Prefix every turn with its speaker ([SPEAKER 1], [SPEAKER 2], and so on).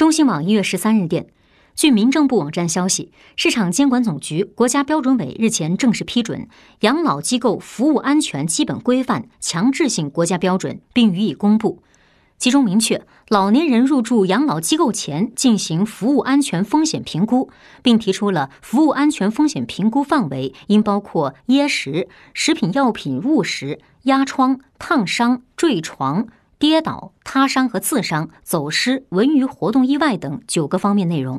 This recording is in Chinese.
[SPEAKER 1] 中新网一月十三日电，据民政部网站消息，市场监管总局、国家标准委日前正式批准《养老机构服务安全基本规范》强制性国家标准，并予以公布。其中明确，老年人入住养老机构前进行服务安全风险评估，并提出了服务安全风险评估范围应包括噎食、食品药品误食、压疮、烫伤、坠床。跌倒、他伤和自伤、走失、文娱活动意外等九个方面内容。